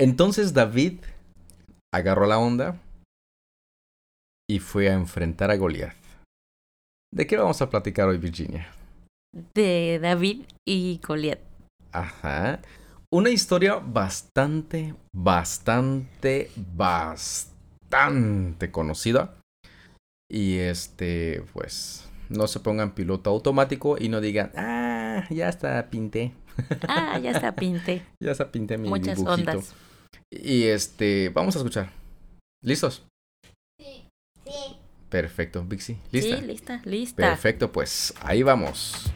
Entonces David agarró la onda y fue a enfrentar a Goliath. ¿De qué vamos a platicar hoy, Virginia? De David y Goliath. Ajá. Una historia bastante, bastante, bastante conocida. Y este, pues, no se pongan piloto automático y no digan, ah, ya está, pinté. Ah, ya está, pinté. ya está, pinté mi Muchas dibujito. ondas. Y este, vamos a escuchar. ¿Listos? Sí, sí. Perfecto, Vixie. ¿Lista? Sí, lista, lista. Perfecto, pues ahí vamos.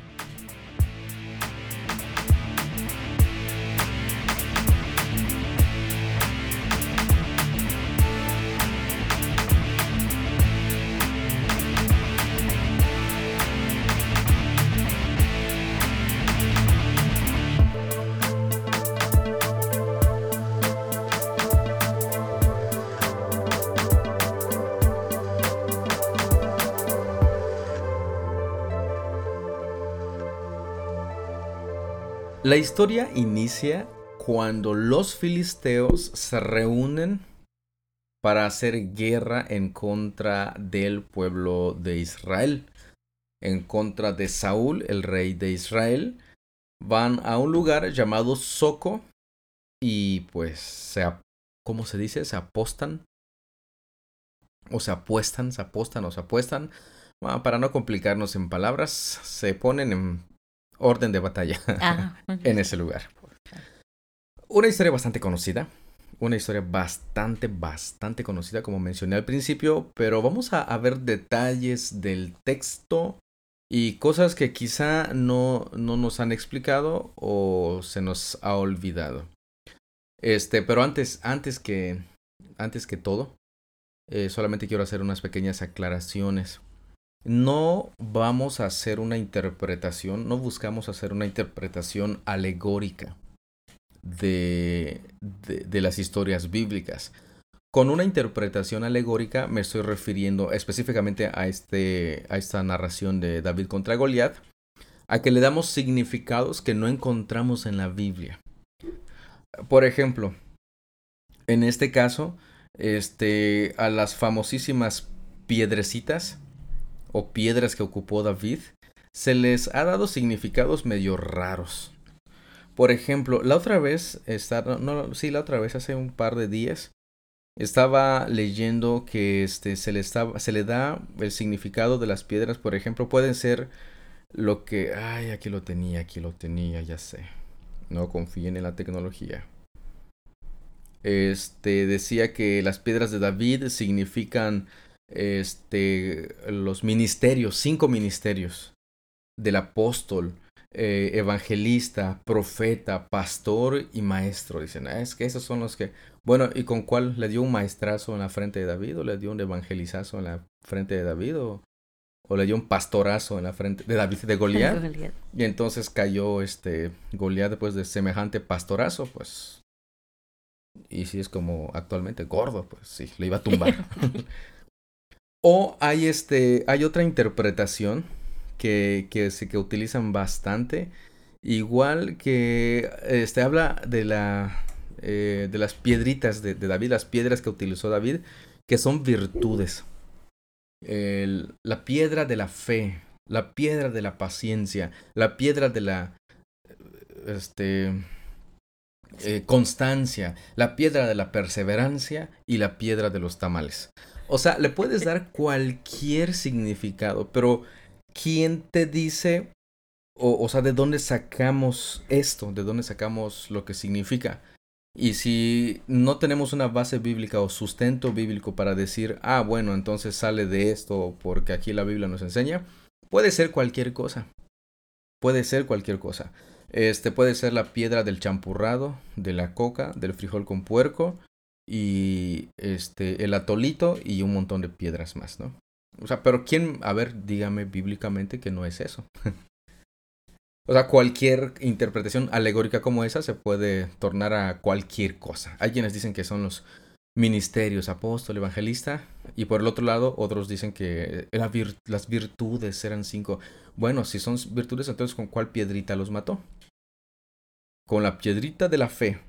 La historia inicia cuando los filisteos se reúnen para hacer guerra en contra del pueblo de Israel, en contra de Saúl, el rey de Israel. Van a un lugar llamado Soco y pues se, ¿cómo se dice? Se apostan. O se apuestan, se apostan o se apuestan. Ah, Para no complicarnos en palabras, se ponen en orden de batalla Ah, en ese lugar. Una historia bastante conocida. Una historia bastante, bastante conocida, como mencioné al principio, pero vamos a, a ver detalles del texto y cosas que quizá no, no nos han explicado o se nos ha olvidado. Este, pero antes, antes que, antes que todo, eh, solamente quiero hacer unas pequeñas aclaraciones. No vamos a hacer una interpretación, no buscamos hacer una interpretación alegórica de, de, las historias bíblicas. Con una interpretación alegórica me estoy refiriendo específicamente a, este, a esta narración de David contra Goliat, a que le damos significados que no encontramos en la Biblia. Por ejemplo, en este caso, este, a las famosísimas piedrecitas o piedras que ocupó David, se les ha dado significados medio raros. Por ejemplo, la otra vez, está, no, sí, la otra vez, hace un par de días, estaba leyendo que este, se, le estaba, se le da el significado de las piedras, por ejemplo, pueden ser lo que... Ay, aquí lo tenía, aquí lo tenía, ya sé. No confíen en la tecnología. Este decía que las piedras de David significan este los ministerios, cinco ministerios del apóstol, eh, evangelista, profeta, pastor y maestro. Dicen, ah, es que esos son los que. Bueno, ¿y con cuál le dio un maestrazo en la frente de David? ¿O le dio un evangelizazo en la frente de David? ¿O, o le dio un pastorazo en la frente de David de Goliat? Goliat. Y entonces cayó este Goliat después de semejante pastorazo, pues. Y si es como actualmente gordo, pues sí, le iba a tumbar. o hay este. Hay otra interpretación que, que, que utilizan bastante. Igual que este habla de la. eh, de las piedritas de, David, las piedras que utilizó David, que son virtudes. La piedra de la fe, la piedra de la paciencia, la piedra de la este eh, constancia, la piedra de la perseverancia y la piedra de los tamales. O sea, le puedes dar cualquier significado, pero ¿quién te dice o, o sea, de dónde sacamos esto? ¿De dónde sacamos lo que significa? Y si no tenemos una base bíblica o sustento bíblico para decir, ah, bueno, entonces sale de esto porque aquí la Biblia nos enseña, puede ser cualquier cosa. Puede ser cualquier cosa. Este puede ser la piedra del champurrado, de la coca, del frijol con puerco y este el atolito y un montón de piedras más, ¿no? O sea, pero quién, a ver, dígame bíblicamente que no es eso. O sea, cualquier interpretación alegórica como esa se puede tornar a cualquier cosa. Hay quienes dicen que son los ministerios, apóstol, evangelista, y por el otro lado otros dicen que las virtudes eran cinco. Bueno, si son virtudes, entonces ¿con cuál piedrita los mató? Con la piedrita de la fe.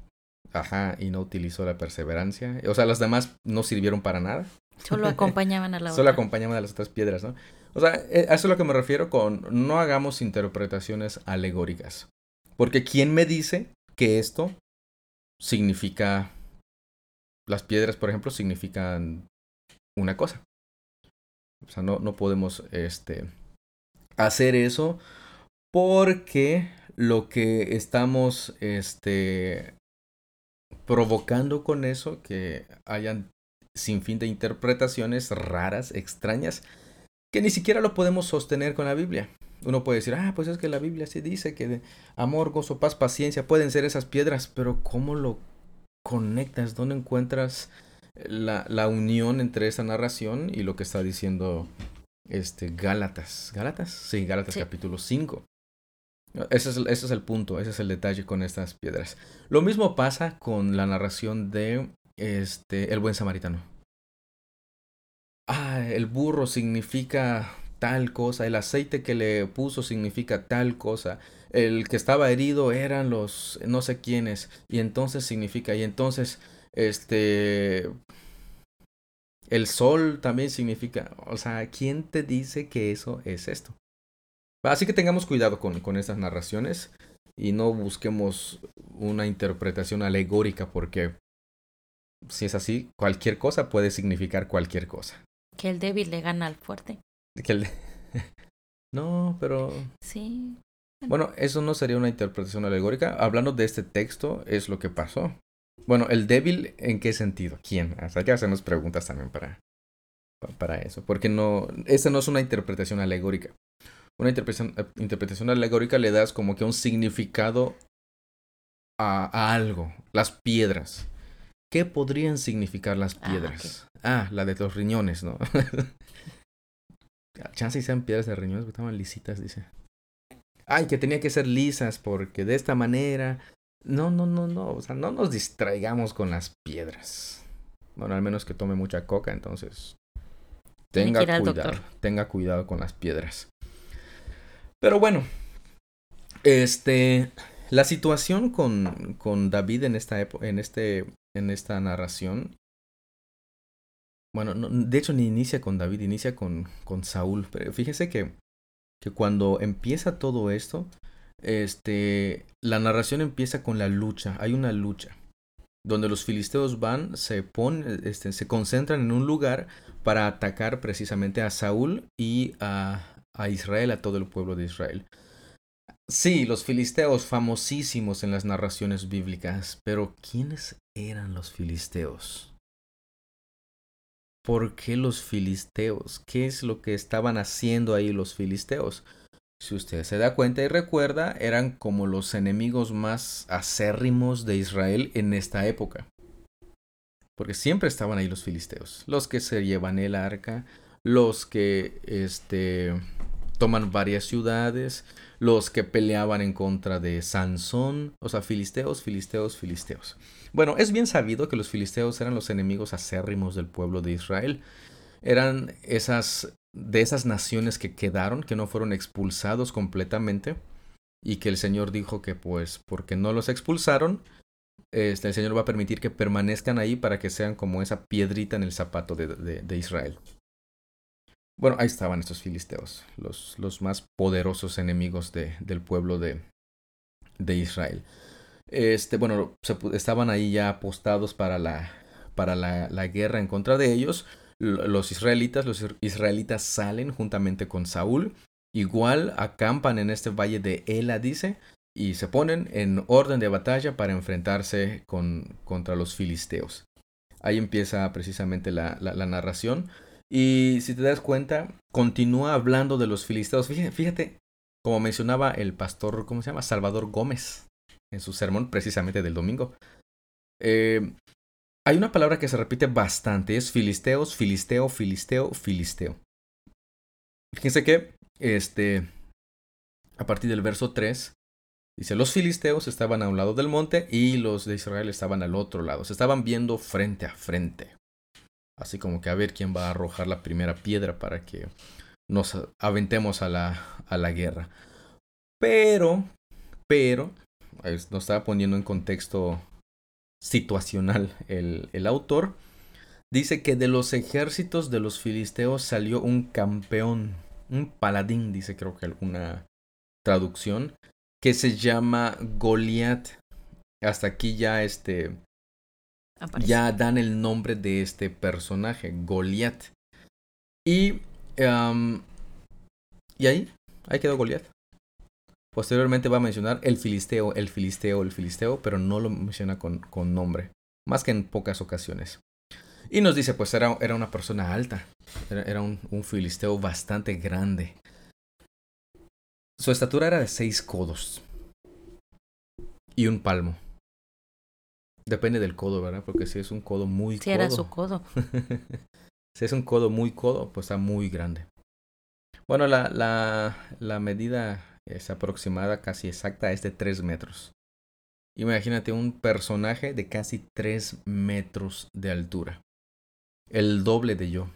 Ajá, y no utilizó la perseverancia. O sea, las demás no sirvieron para nada. Solo acompañaban a la Solo otra. acompañaban a las otras piedras, ¿no? O sea, eh, a eso es lo que me refiero con no hagamos interpretaciones alegóricas. Porque ¿quién me dice que esto significa... Las piedras, por ejemplo, significan una cosa. O sea, no, no podemos este, hacer eso porque lo que estamos este, provocando con eso, que hayan sin fin de interpretaciones raras, extrañas, que ni siquiera lo podemos sostener con la Biblia. Uno puede decir, ah, pues es que la Biblia sí dice que de amor, gozo, paz, paciencia pueden ser esas piedras, pero ¿cómo lo conectas? ¿Dónde encuentras la, la unión entre esa narración y lo que está diciendo este Gálatas? ¿Gálatas? Sí, Gálatas Sí. capítulo 5. Ese es, el, ese es el punto, ese es el detalle con estas piedras. Lo mismo pasa con la narración de este, el buen samaritano. Ah, el burro significa tal cosa, el aceite que le puso significa tal cosa, el que estaba herido eran los no sé quiénes, y entonces significa, y entonces, este, el sol también significa, o sea, ¿quién te dice que eso es esto? Así que tengamos cuidado con, con estas narraciones y no busquemos una interpretación alegórica porque si es así, cualquier cosa puede significar cualquier cosa. Que el débil le gana al fuerte. Que el- No, pero Sí. bueno, eso no sería una interpretación alegórica. Hablando de este texto, es lo que pasó. Bueno, el débil, ¿en qué sentido? ¿Quién? Hay que hacernos preguntas también para, pa- para eso. Porque no, esta no es una interpretación alegórica. Una interpretación, eh, interpretación alegórica le das como que un significado a, a algo. Las piedras. ¿Qué podrían significar las Ah, piedras? Ah, la de los riñones, ¿no? Chance y sean piedras de riñones, porque estaban lisitas, dice. Ay, que tenía que ser lisas porque de esta manera. No, no, no, no. O sea, no nos distraigamos con las piedras. Bueno, al menos que tome mucha coca, entonces. Tenga cuidado. Tenga cuidado con las piedras. Pero bueno. Este. La situación con, con David en esta. En este. En esta narración. Bueno, no- de hecho ni inicia con David, inicia con, con Saúl. Pero fíjese que, que cuando empieza todo esto, este, la narración empieza con la lucha. Hay una lucha donde los filisteos van, se ponen, este, se concentran en un lugar para atacar precisamente a Saúl y a, a Israel, a todo el pueblo de Israel. Sí, los filisteos famosísimos en las narraciones bíblicas, pero ¿quiénes eran los filisteos? ¿Por qué los filisteos? ¿Qué es lo que estaban haciendo ahí los filisteos? Si usted se da cuenta y recuerda, eran como los enemigos más acérrimos de Israel en esta época. Porque siempre estaban ahí los filisteos, los que se llevan el arca, los que este toman varias ciudades, los que peleaban en contra de Sansón, o sea, filisteos, filisteos, filisteos. Bueno, es bien sabido que los filisteos eran los enemigos acérrimos del pueblo de Israel. Eran esas de esas naciones que quedaron, que no fueron expulsados completamente, y que el Señor dijo que pues porque no los expulsaron, este, el Señor va a permitir que permanezcan ahí para que sean como esa piedrita en el zapato de, de- de Israel. Bueno, ahí estaban estos filisteos, los, los más poderosos enemigos de- del pueblo de, de Israel. Este, bueno, se estaban ahí ya apostados para la, para la, la guerra en contra de ellos. Los israelitas, los israelitas salen juntamente con Saúl. Igual acampan en este valle de Ela, dice, y se ponen en orden de batalla para enfrentarse con, contra los filisteos. Ahí empieza precisamente la- la narración. Y si te das cuenta, continúa hablando de los filisteos. Fíjate, fíjate, como mencionaba el pastor, ¿cómo se llama? Salvador Gómez, en su sermón precisamente del domingo. Eh, hay una palabra que se repite bastante, es filisteos, filisteo, filisteo, filisteo. Fíjense que, este, a partir del verso 3, dice, los filisteos estaban a un lado del monte y los de Israel estaban al otro lado. Se estaban viendo frente a frente. Así como que a ver quién va a arrojar la primera piedra para que nos aventemos a la, a la guerra. Pero, pero, nos estaba poniendo en contexto situacional el, el autor. Dice que de los ejércitos de los filisteos salió un campeón, un paladín, dice creo que alguna traducción, que se llama Goliat. Hasta aquí ya este Ya dan el nombre de este personaje, Goliat. Y am, y ahí, ahí quedó Goliat. Posteriormente va a mencionar el filisteo, el filisteo, el filisteo, pero no lo menciona con, con nombre, más que en pocas ocasiones. Y nos dice, pues era, era una persona alta, era, era un, un filisteo bastante grande. Su estatura era de seis codos y un palmo. Depende del codo, ¿verdad? Porque si es un codo muy Si codo. era su codo. si es un codo muy codo, pues está muy grande. Bueno, la, la, la medida es aproximada, casi exacta, es de 3 metros. Imagínate un personaje de casi 3 metros de altura. El doble de yo.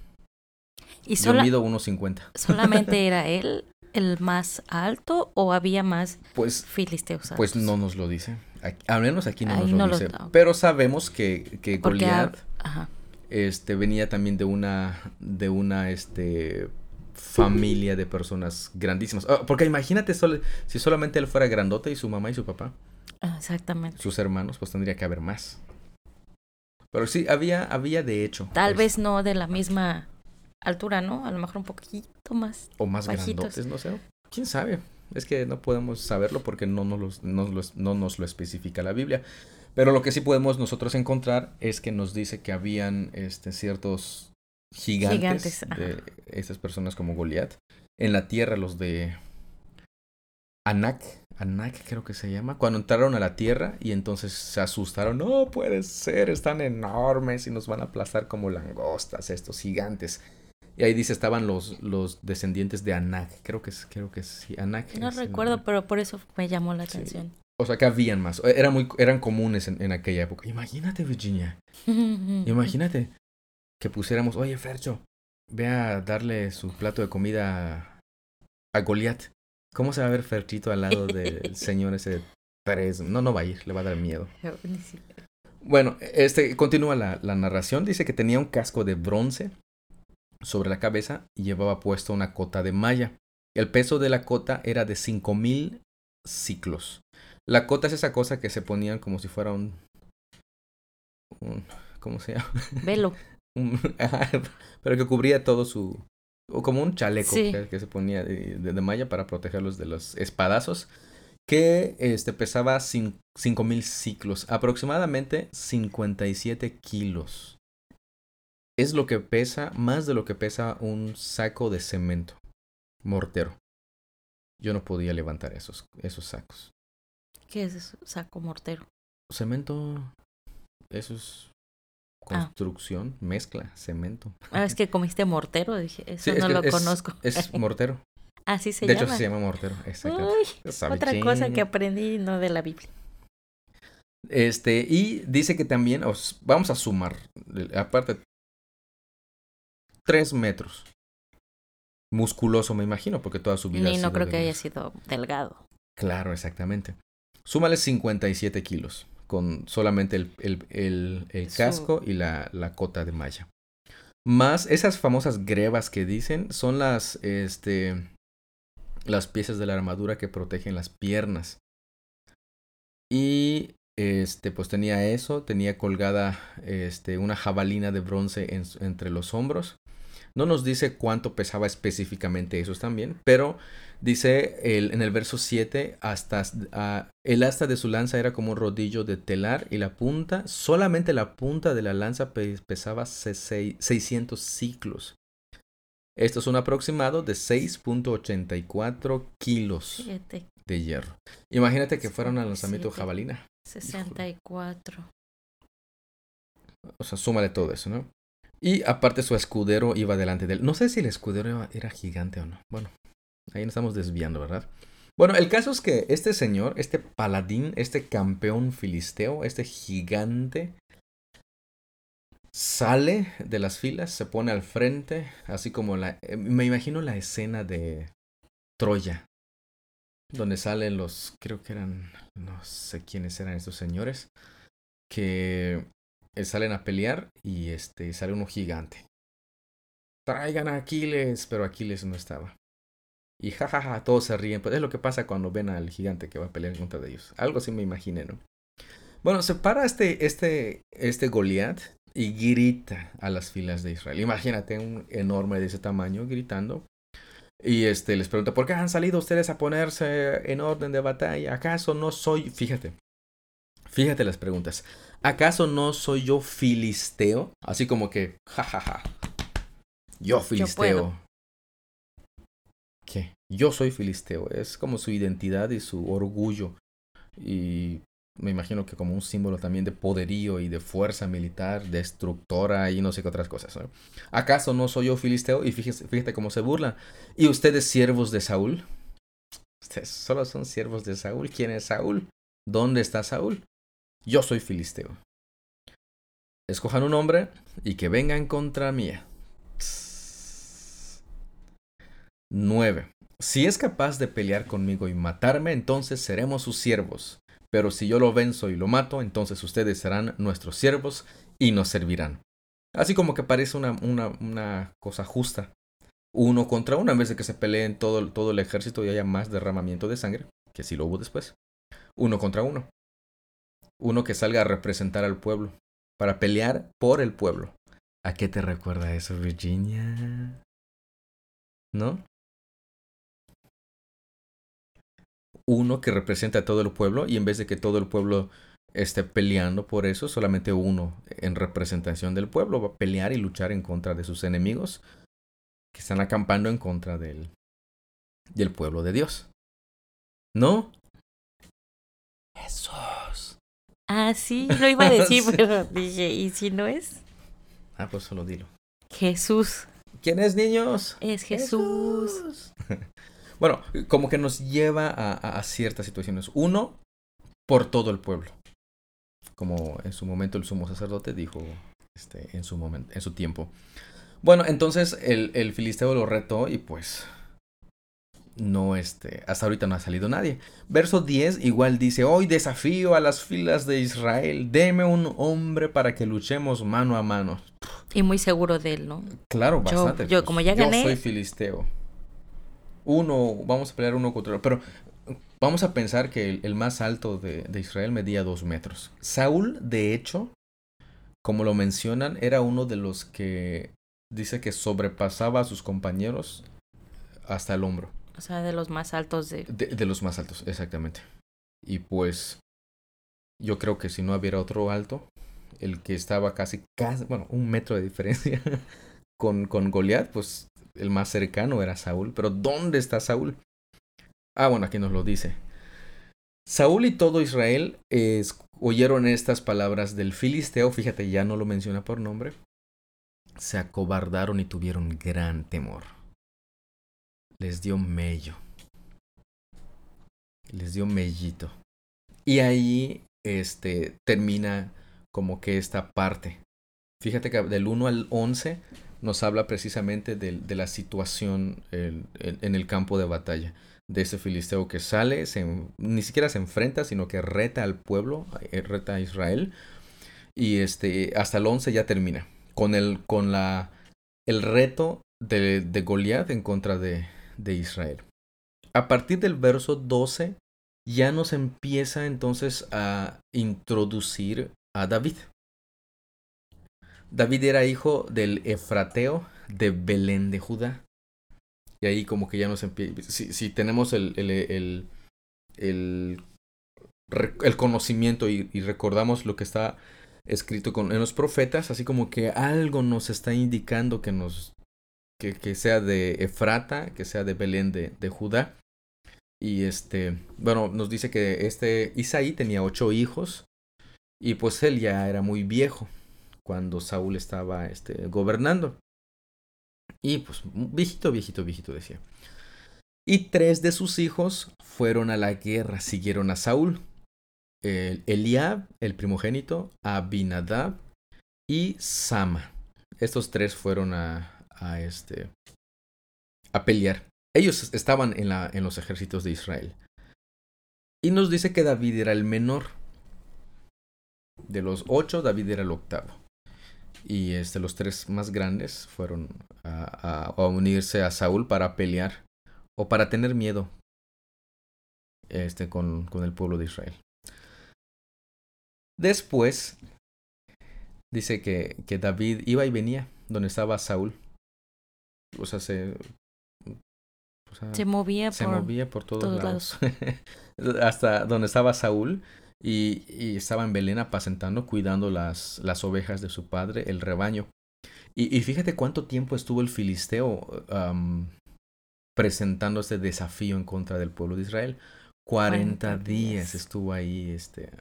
¿Y Yo mido 1,50. solamente era él el más alto o había más Pues, filisteos altos? pues no nos lo dice. Aquí- al menos aquí no Ahí nos lo no dice. Pero sabemos que, que Porque ha- Goliat Ajá. este, venía también de una, de una, este, familia de personas grandísimas. Ah, porque imagínate solo- si solamente él fuera grandote y su mamá y su papá, Exactamente. sus hermanos, pues tendría que haber más. Pero sí, había, había de hecho. Tal es- vez no de la misma altura, ¿no? A lo mejor un poquito más. O más bajitos. grandotes, no sé. ¿Quién sabe? Es que no podemos saberlo porque no nos, los- no los- no nos lo especifica la Biblia. Pero lo que sí podemos nosotros encontrar es que nos dice que habían este, ciertos gigantes, Gigantes, de estas personas como Goliat. En la tierra, los de Anak, Anak creo que se llama, cuando entraron a la tierra y entonces se asustaron. No puede ser, están enormes y nos van a aplastar como langostas estos gigantes. Y ahí dice estaban los, los descendientes de Anak. Creo que es, creo que es, sí, Anak. No recuerdo, pero por eso me llamó la Sí. atención. O sea, que habían más. Era muy, eran comunes en, en aquella época. Imagínate, Virginia. Imagínate que pusiéramos, oye, Fercho, ve a darle su plato de comida a Goliat. ¿Cómo se va a ver Ferchito al lado del señor ese tres? No, no va a ir, le va a dar miedo. Bueno, este continúa la, la narración. Dice que tenía un casco de bronce sobre la cabeza y llevaba puesto una cota de malla. El peso de la cota era de 5000 ciclos. La cota es esa cosa que se ponían como si fuera un. un ¿Cómo se llama? Velo. Un- pero que cubría todo su. O como un chaleco Sí. que, que se ponía de, de- de malla para protegerlos de los espadazos. Que este, pesaba cin- 5000 ciclos, aproximadamente 57 kilos. Es lo que pesa, más de lo que pesa un saco de cemento mortero. Yo no podía levantar esos, esos sacos. ¿Qué es eso? Saco mortero. Cemento, eso es Ah. construcción, mezcla, cemento. Ah, es que comiste mortero, dije. Eso Sí, es no que lo es- conozco. Es mortero. Así se de llama. hecho, se llama mortero. Exacto. Otra cosa que aprendí no de la Biblia. Este, y dice que también, os- vamos a sumar, aparte, tres metros. Musculoso, me imagino, porque toda su vida. Y no creo que haya sido delgado. Claro, exactamente. Súmale 57 kilos, con solamente el, el, el- el Su- casco y la, la cota de malla. Más esas famosas grebas que dicen son las, este, las piezas de la armadura que protegen las piernas. Y este, pues tenía eso, tenía colgada este, una jabalina de bronce en entre los hombros. No nos dice cuánto pesaba específicamente esos también, pero dice el, en el verso 7, hasta ah, el asta de su lanza era como un rodillo de telar y la punta, solamente la punta de la lanza pe- pesaba sesei- 600 ciclos. Esto es un aproximado de 6.84 kilos de hierro. Imagínate que fuera un lanzamiento de jabalina. 64. O sea, súmale todo eso, ¿no? Y aparte su escudero iba delante de él. No sé si el escudero era, gigante o no. Bueno, ahí nos estamos desviando, ¿verdad? Bueno, el caso es que este señor, este paladín, este campeón filisteo, este gigante, sale de las filas, se pone al frente, así como la... eh, me imagino la escena de Troya, donde salen los, creo que eran, no sé quiénes eran estos señores, que salen a pelear y este sale uno gigante. Traigan a Aquiles, pero Aquiles no estaba. Y jajaja, todos se ríen. Pues es lo que pasa cuando ven al gigante que va a pelear contra de ellos. Algo así me imaginé, ¿no? Bueno, se para este, este, este Goliat y grita a las filas de Israel. Imagínate un enorme de ese tamaño gritando. Y este les pregunta, ¿por qué han salido ustedes a ponerse en orden de batalla? ¿Acaso no soy, fíjate, fíjate las preguntas, ¿acaso no soy yo filisteo? Así como que, jajaja, yo filisteo. ¿Qué? Yo soy filisteo. Es como su identidad y su orgullo. Y me imagino que como un símbolo también de poderío y de fuerza militar, destructora y no sé qué otras cosas. ¿no? ¿Acaso no soy yo filisteo? Y fíjese, fíjate cómo se burla. ¿Y ustedes siervos de Saúl? Ustedes solo son siervos de Saúl. ¿Quién es Saúl? ¿Dónde está Saúl? Yo soy filisteo. Escojan un hombre y que vengan contra mía. 9. Si es capaz de pelear conmigo y matarme, entonces seremos sus siervos. Pero si yo lo venzo y lo mato, entonces ustedes serán nuestros siervos y nos servirán. Así como que parece una, una, una cosa justa. Uno contra uno, en vez de que se peleen todo, todo el ejército y haya más derramamiento de sangre, que si lo hubo después. Uno contra uno. Uno que salga a representar al pueblo, para pelear por el pueblo. ¿A qué te recuerda eso, Virginia? ¿No? uno que representa a todo el pueblo y en vez de que todo el pueblo esté peleando por eso, solamente uno en representación del pueblo va a pelear y luchar en contra de sus enemigos que están acampando en contra del, del pueblo de Dios. ¿No? Jesús. Ah, sí, lo iba a decir, pero dije, ¿y si no es? Ah, pues solo dilo. Jesús. ¿Quién es, niños? Es Jesús. Jesús. bueno, como que nos lleva a ciertas situaciones. Uno, por todo el pueblo. Como en su momento el sumo sacerdote dijo este, en, su momento, en su tiempo. Bueno, entonces el, el filisteo lo retó y pues no, este, hasta ahorita no ha salido nadie. Verso 10 igual dice, hoy desafío a las filas de Israel, deme un hombre para que luchemos mano a mano. Y muy seguro de él, ¿no? Claro, Yo- bastante. yo, como ya gané- Yo soy filisteo. Uno, vamos a pelear uno contra otro. Pero vamos a pensar que el, el más alto de, de Israel medía dos metros. Saúl, de hecho, como lo mencionan, era uno de los que dice que sobrepasaba a sus compañeros hasta el hombro. Sea, de los más altos de... De, los más altos, exactamente. Y pues yo creo que si no hubiera otro alto, el que estaba casi, casi bueno, un metro de diferencia con, con Goliat, pues el más cercano era Saúl. Pero ¿dónde está Saúl? Ah, bueno, aquí nos lo dice. Saúl y todo Israel oyeron estas palabras del filisteo, fíjate, ya no lo menciona por nombre, se acobardaron y tuvieron gran temor. Les dio mello les dio mellito. Y ahí este termina como que esta parte. Fíjate que del 1 al 11 nos habla precisamente del- de, la situación en, el campo de batalla. De ese filisteo que sale, ni siquiera se enfrenta, sino que reta al pueblo, eh, reta a Israel. Y este, hasta el 11 ya termina. Con el, con la, el reto de, de Goliat en contra de, de Israel. A partir del verso 12 ya nos empieza entonces a introducir a David. David era hijo del Efrateo de Belén de Judá. Y ahí como que ya nos empieza... Si, si tenemos el, el, el, el, el conocimiento y, y recordamos lo que está escrito con, en los profetas, así como que algo nos está indicando que nos... Que, sea de Efrata, que sea de Belén de, de Judá. Y este, bueno, nos dice que este Isaí tenía ocho hijos y pues él ya era muy viejo cuando Saúl estaba este, gobernando. Y pues viejito, viejito, viejito decía. Y tres de sus hijos fueron a la guerra, siguieron a Saúl. El Eliab, el primogénito, Abinadab y Sama. Estos tres fueron a, a este a pelear. Ellos estaban en, la, en los ejércitos de Israel. Y nos dice que David era el menor. De los ocho, David era el octavo. Y este, los tres más grandes fueron a, a- unirse a Saúl para pelear o para tener miedo este, con, con el pueblo de Israel. Después, dice que, que David iba y venía donde estaba Saúl. O sea, se, o sea, Se movía se por... movía por todos, todos lados. Hasta donde estaba Saúl y, y estaba en Belén apacentando, cuidando las, las ovejas de su padre, el rebaño. Y, y fíjate cuánto tiempo estuvo el filisteo presentando este desafío en contra del pueblo de Israel. 40, 40 días días. estuvo ahí, este...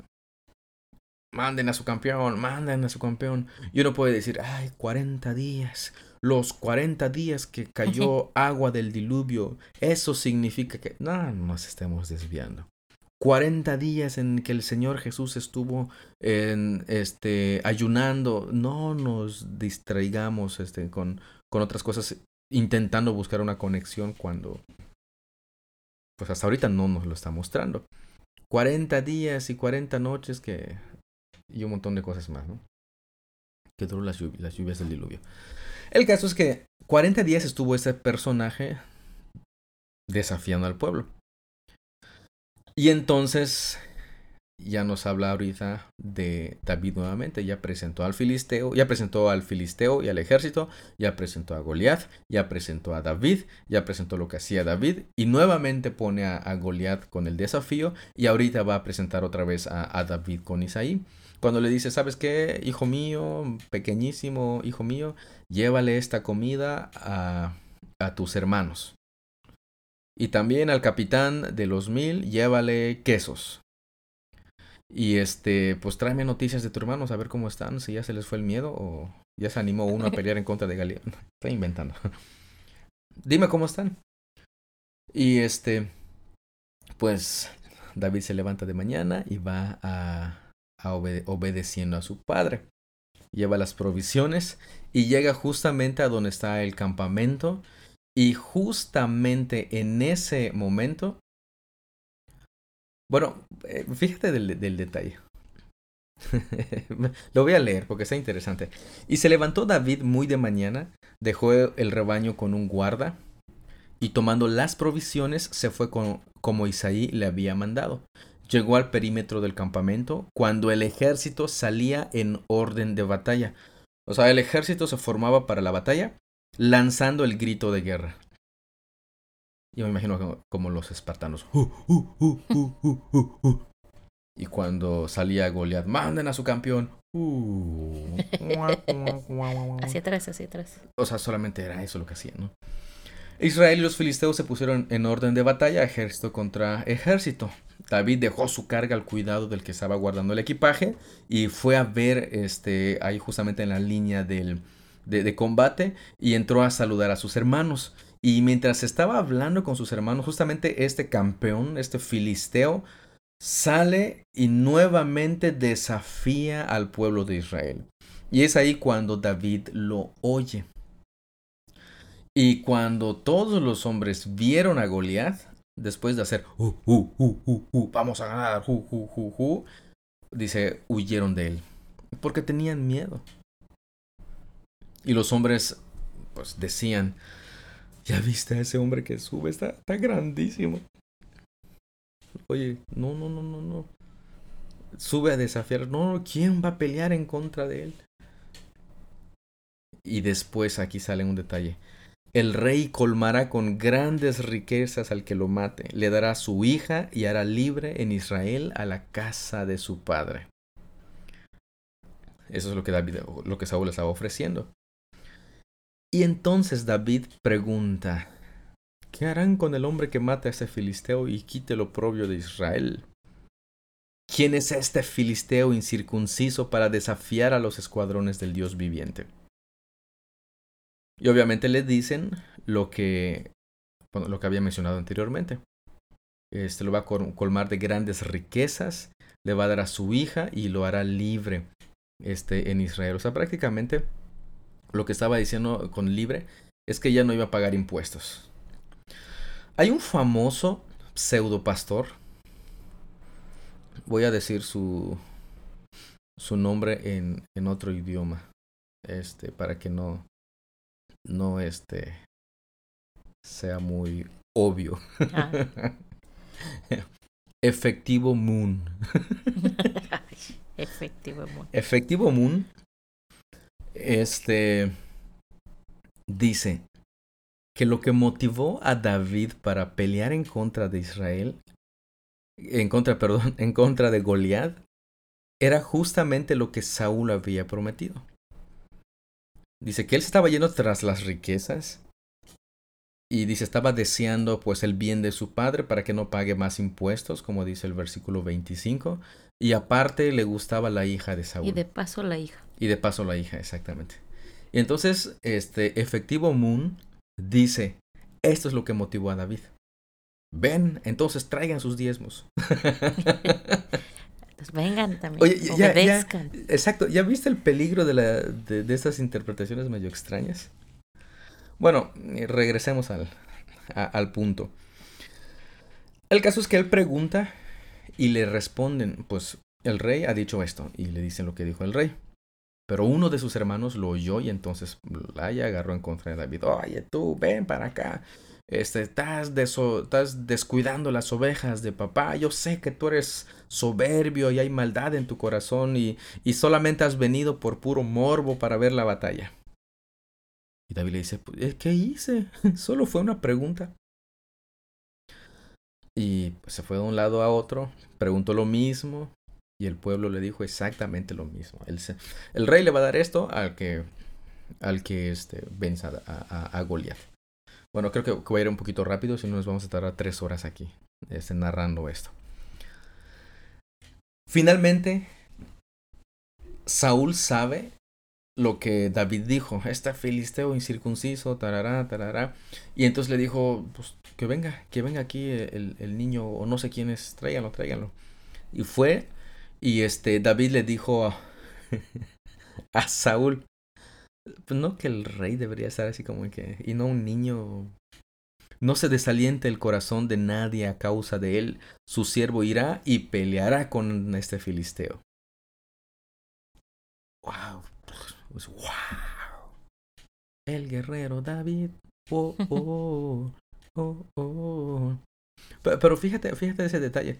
Manden a su campeón, manden a su campeón. Y uno puede decir, ay, 40 días. Los 40 días que cayó agua del diluvio. Eso significa que... No, no nos estemos desviando. 40 días en que el Señor Jesús estuvo en, este, ayunando. No nos distraigamos este, con, con otras cosas intentando buscar una conexión cuando... Pues hasta ahorita no nos lo está mostrando. 40 días y 40 noches que... Y un montón de cosas más, ¿no? Que duró las lluvias, las lluvias del diluvio. El caso es que 40 días estuvo este personaje desafiando al pueblo. Y entonces ya nos habla ahorita de David nuevamente. Ya presentó al filisteo, ya presentó al filisteo y al ejército, ya presentó a Goliat, ya presentó a David, ya presentó lo que hacía David y nuevamente pone a, a Goliat con el desafío y ahorita va a presentar otra vez a, a David con Isaí. Cuando le dice, ¿sabes qué? Hijo mío, pequeñísimo hijo mío, llévale esta comida a, a tus hermanos. Y también al capitán de los mil, llévale quesos. Y este, pues tráeme noticias de tu hermano, a ver cómo están, si ya se les fue el miedo o ya se animó uno a pelear en contra de Galión. Estoy inventando. Dime cómo están. Y este, pues David se levanta de mañana y va a, obedeciendo a su padre. Lleva las provisiones y llega justamente a donde está el campamento. Y justamente en ese momento, bueno, eh, fíjate del, del detalle. Lo voy a leer porque está interesante. Y se levantó David muy de mañana, dejó el rebaño con un guarda y tomando las provisiones se fue con, como Isaí le había mandado. Llegó al perímetro del campamento cuando el ejército salía en orden de batalla. O sea, el ejército se formaba para la batalla lanzando el grito de guerra. Yo me imagino como, como los espartanos. "Uh, uh, uh, uh, uh, uh, uh". Y cuando salía Goliat, manden a su campeón. "Uh". Hacia atrás, hacia atrás. O sea, solamente era eso lo que hacían, ¿no? Israel y los filisteos se pusieron en orden de batalla, ejército contra ejército. David dejó su carga al cuidado del que estaba guardando el equipaje y fue a ver este, ahí justamente en la línea del, de, de combate y entró a saludar a sus hermanos. Y mientras estaba hablando con sus hermanos, justamente este campeón, este filisteo, sale y nuevamente desafía al pueblo de Israel. Y es ahí cuando David lo oye. Y cuando todos los hombres vieron a Goliat, después de hacer, "Uh, uh, uh, uh, uh, vamos a ganar, uh, uh, uh, uh", dice, huyeron de él, porque tenían miedo. Y los hombres, pues decían, ¿ya viste a ese hombre que sube? Está, está grandísimo. Oye, no, no, no, no, no. Sube a desafiar. No, ¿quién va a pelear en contra de él? Y después aquí sale un detalle. El rey colmará con grandes riquezas al que lo mate, le dará su hija y hará libre en Israel a la casa de su padre. Eso es lo que David, lo que Saúl estaba ofreciendo. Y entonces David pregunta, ¿qué harán con el hombre que mate a ese filisteo y quite lo propio de Israel? ¿Quién es este filisteo incircunciso para desafiar a los escuadrones del Dios viviente? Y obviamente le dicen lo que, lo que había mencionado anteriormente. Este lo va a col- colmar de grandes riquezas, le va a dar a su hija y lo hará libre este, en Israel. O sea, prácticamente lo que estaba diciendo con libre es que ya no iba a pagar impuestos. Hay un famoso pseudo pastor. Voy a decir su, su nombre en, en otro idioma. Este, para que no, no este, sea muy obvio. Ah. Efectivo Moon. Efectivo, amor. Efectivo Moon. Este dice que lo que motivó a David para pelear en contra de Israel, en contra, perdón, en contra de Goliat, era justamente lo que Saúl había prometido. Dice que él se estaba yendo tras las riquezas y dice estaba deseando pues el bien de su padre para que no pague más impuestos, como dice el versículo 25, y aparte le gustaba la hija de Saúl. Y de paso la hija. Y de paso la hija, exactamente. Y entonces, este efectivo Moon dice, esto es lo que motivó a David. Ven, entonces traigan sus diezmos. Pues vengan también. Oye, ya- ya- obedezcan. Exacto, ¿ya viste el peligro de, la, de, de estas interpretaciones medio extrañas? Bueno, eh, regresemos al, a- al punto. El caso es que él pregunta y le responden, pues el rey ha dicho esto y le dicen lo que dijo el rey. Pero uno de sus hermanos lo oyó y entonces Laia agarró en contra de David. Oye, tú, ven para acá. Este, estás, descuidando las ovejas de papá. Yo sé que tú eres soberbio y hay maldad en tu corazón y, solamente has venido por puro morbo para ver la batalla. Y David le dice, "Pues, eh, ¿qué hice? Solo fue una pregunta. Y pues, se fue de un lado a otro, preguntó lo mismo y el pueblo le dijo exactamente lo mismo. El, el rey le va a dar esto al que, al que este, venza a, a. Bueno, creo que, voy a ir un poquito rápido, si no nos vamos a tardar tres horas aquí este, narrando esto. Finalmente, Saúl sabe lo que David dijo, este filisteo incircunciso, tarará, tarará. Y entonces le dijo, pues que venga, que venga aquí el, el niño, o no sé quién es, tráiganlo, tráiganlo. Y fue, y este, David le dijo a, a Saúl, pues no que el rey debería estar así como que, y no un niño. No se desaliente el corazón de nadie a causa de él. Su siervo irá y peleará con este filisteo. Wow. Pues, wow. El guerrero David. Oh, oh, oh, oh. Pe- Pero fíjate, fíjate ese detalle.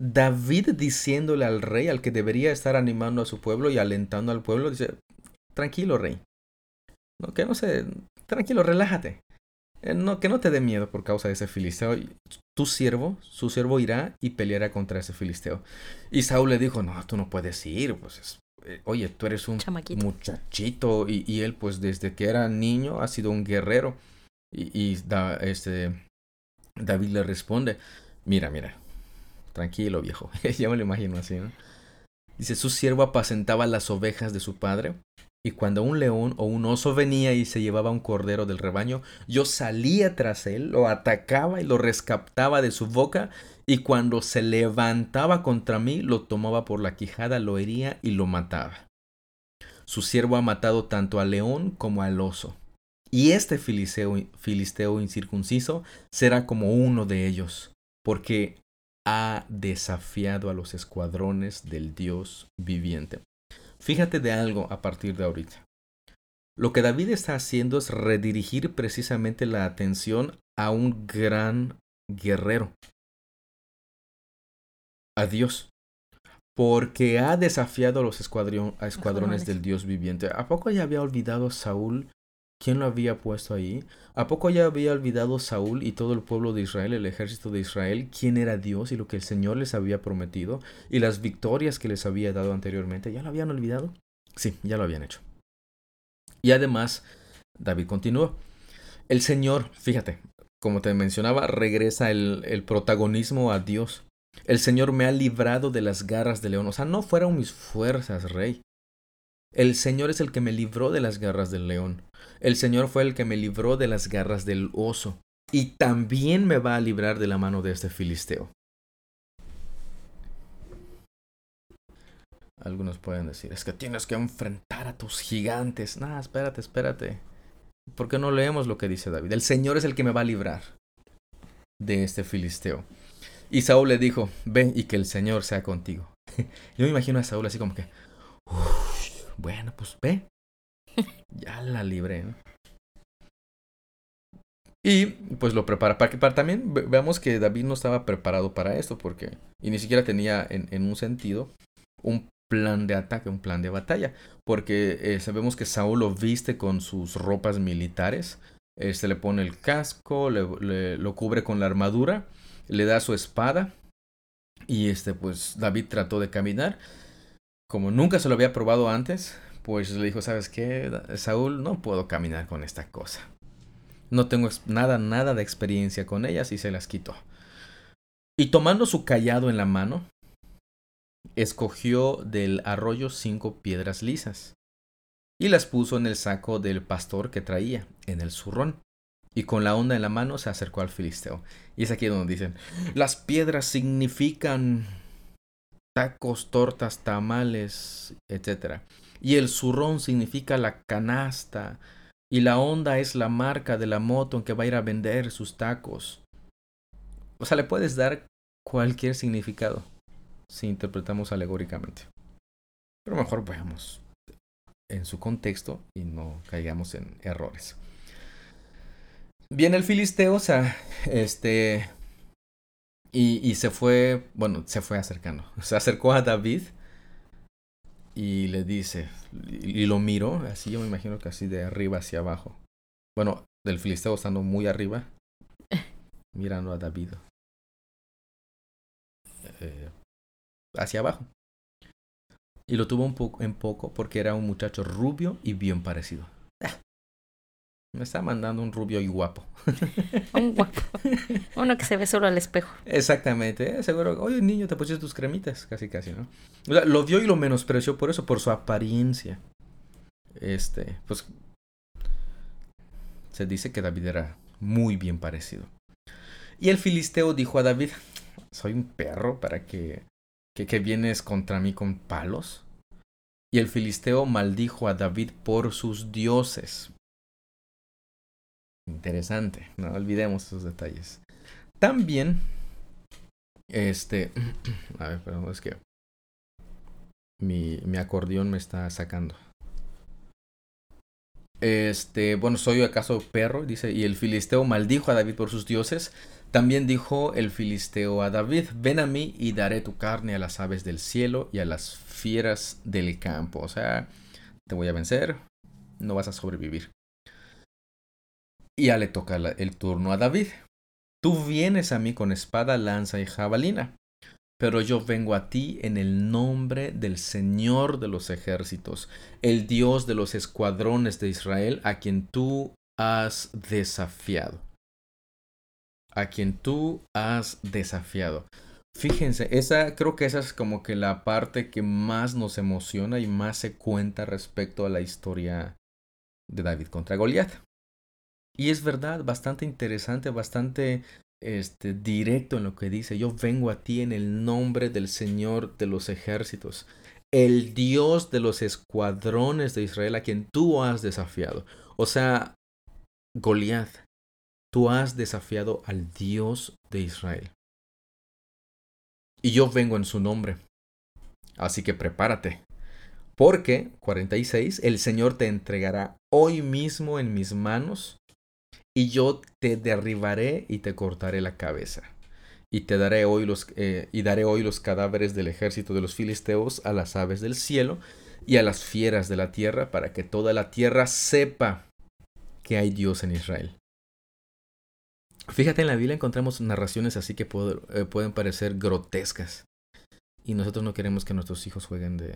David diciéndole al rey, al que debería estar animando a su pueblo y alentando al pueblo, dice, tranquilo rey. No, que no se, tranquilo, relájate. Eh, No, que no te dé miedo por causa de ese filisteo. Tu siervo, su siervo irá y peleará contra ese filisteo. Y Saúl le dijo, no, tú no puedes ir, pues es- eh, oye, tú eres un Chamaquito. muchachito y, y él pues desde que era niño ha sido un guerrero. Y, y da- este, David le responde, mira, mira, tranquilo viejo, ya me lo imagino así, ¿no? Dice, su siervo apacentaba las ovejas de su padre y cuando un león o un oso venía y se llevaba un cordero del rebaño, yo salía tras él, lo atacaba y lo rescataba de su boca y cuando se levantaba contra mí, lo tomaba por la quijada, lo hería y lo mataba. Su siervo ha matado tanto al león como al oso. Y este filisteo, filisteo incircunciso será como uno de ellos, porque ha desafiado a los escuadrones del Dios viviente. Fíjate de algo a partir de ahorita. Lo que David está haciendo es redirigir precisamente la atención a un gran guerrero, a Dios, porque ha desafiado a los escuadrion- a escuadrones Escuadrones. del Dios viviente. ¿A poco ya había olvidado Saúl quién lo había puesto ahí? ¿A poco ya había olvidado Saúl y todo el pueblo de Israel, el ejército de Israel, quién era Dios y lo que el Señor les había prometido y las victorias que les había dado anteriormente? ¿Ya lo habían olvidado? Sí, ya lo habían hecho. Y además, David continuó. El Señor, fíjate, como te mencionaba, regresa el, el protagonismo a Dios. El Señor me ha librado de las garras del león. O sea, no fueron mis fuerzas, rey. El Señor es el que me libró de las garras del león. El Señor fue el que me libró de las garras del oso. Y también me va a librar de la mano de este filisteo. Algunos pueden decir, es que tienes que enfrentar a tus gigantes. Nah, espérate, espérate. ¿Por qué no leemos lo que dice David? El Señor es el que me va a librar de este filisteo. Y Saúl le dijo, ve y que el Señor sea contigo. Yo me imagino a Saúl así como que, bueno, pues ve. Ya la libré. Y pues lo prepara. Para que también ve- veamos que David no estaba preparado para esto, porque. Y ni siquiera tenía en, en un sentido un plan de ataque, un plan de batalla. Porque eh, sabemos que Saúl lo viste con sus ropas militares. Este le pone el casco, le, le- lo cubre con la armadura, le da su espada. Y este, pues, David trató de caminar. Como nunca se lo había probado antes, pues le dijo, ¿sabes qué? Saúl, no puedo caminar con esta cosa. No tengo nada, nada de experiencia con ellas y se las quitó. Y tomando su callado en la mano, escogió del arroyo cinco piedras lisas y las puso en el saco del pastor que traía, en el zurrón. Y con la onda en la mano se acercó al filisteo. Y es aquí donde dicen, las piedras significan tacos, tortas, tamales, etc. Y el zurrón significa la canasta. Y la onda es la marca de la moto en que va a ir a vender sus tacos. O sea, le puedes dar cualquier significado si interpretamos alegóricamente. Pero mejor veamos en su contexto y no caigamos en errores. Viene el filisteo, o sea, este, y, y se fue, bueno, se fue acercando. Se acercó a David y le dice, y, lo miró, así yo me imagino que así de arriba hacia abajo. Bueno, del filisteo estando muy arriba, mirando a David. Eh, hacia abajo. Y lo tuvo un poco en poco porque era un muchacho rubio y bien parecido. Me está mandando un rubio y guapo. Un guapo. Uno que se ve solo al espejo. Exactamente, eh, seguro. Oye, niño, te pusiste tus cremitas, casi, casi, ¿no? O sea, lo vio y lo menospreció por eso, por su apariencia. Este, pues. Se dice que David era muy bien parecido. Y el filisteo dijo a David: Soy un perro para que, que, que vienes contra mí con palos. Y el filisteo maldijo a David por sus dioses. Interesante, no olvidemos esos detalles. También, este, a ver, perdón, es que mi, mi acordeón me está sacando. Este, bueno, soy acaso perro, dice, y el filisteo maldijo a David por sus dioses. También dijo el filisteo a David, ven a mí y daré tu carne a las aves del cielo y a las fieras del campo. O sea, te voy a vencer, no vas a sobrevivir. Y ya le toca el turno a David. Tú vienes a mí con espada, lanza y jabalina, pero yo vengo a ti en el nombre del Señor de los ejércitos, el Dios de los escuadrones de Israel, a quien tú has desafiado. A quien tú has desafiado. Fíjense, esa creo que esa es como que la parte que más nos emociona y más se cuenta respecto a la historia de David contra Goliat. Y es verdad, bastante interesante, bastante este, directo en lo que dice. Yo vengo a ti en el nombre del Señor de los ejércitos, el Dios de los escuadrones de Israel a quien tú has desafiado. O sea, Goliat, tú has desafiado al Dios de Israel. Y yo vengo en su nombre. Así que prepárate. Porque, 46, el Señor te entregará hoy mismo en mis manos y yo te derribaré y te cortaré la cabeza. Y te daré hoy los eh, y daré hoy los cadáveres del ejército de los filisteos a las aves del cielo y a las fieras de la tierra para que toda la tierra sepa que hay Dios en Israel. Fíjate en la Biblia encontramos narraciones así que eh, pueden parecer grotescas. Y nosotros no queremos que nuestros hijos jueguen de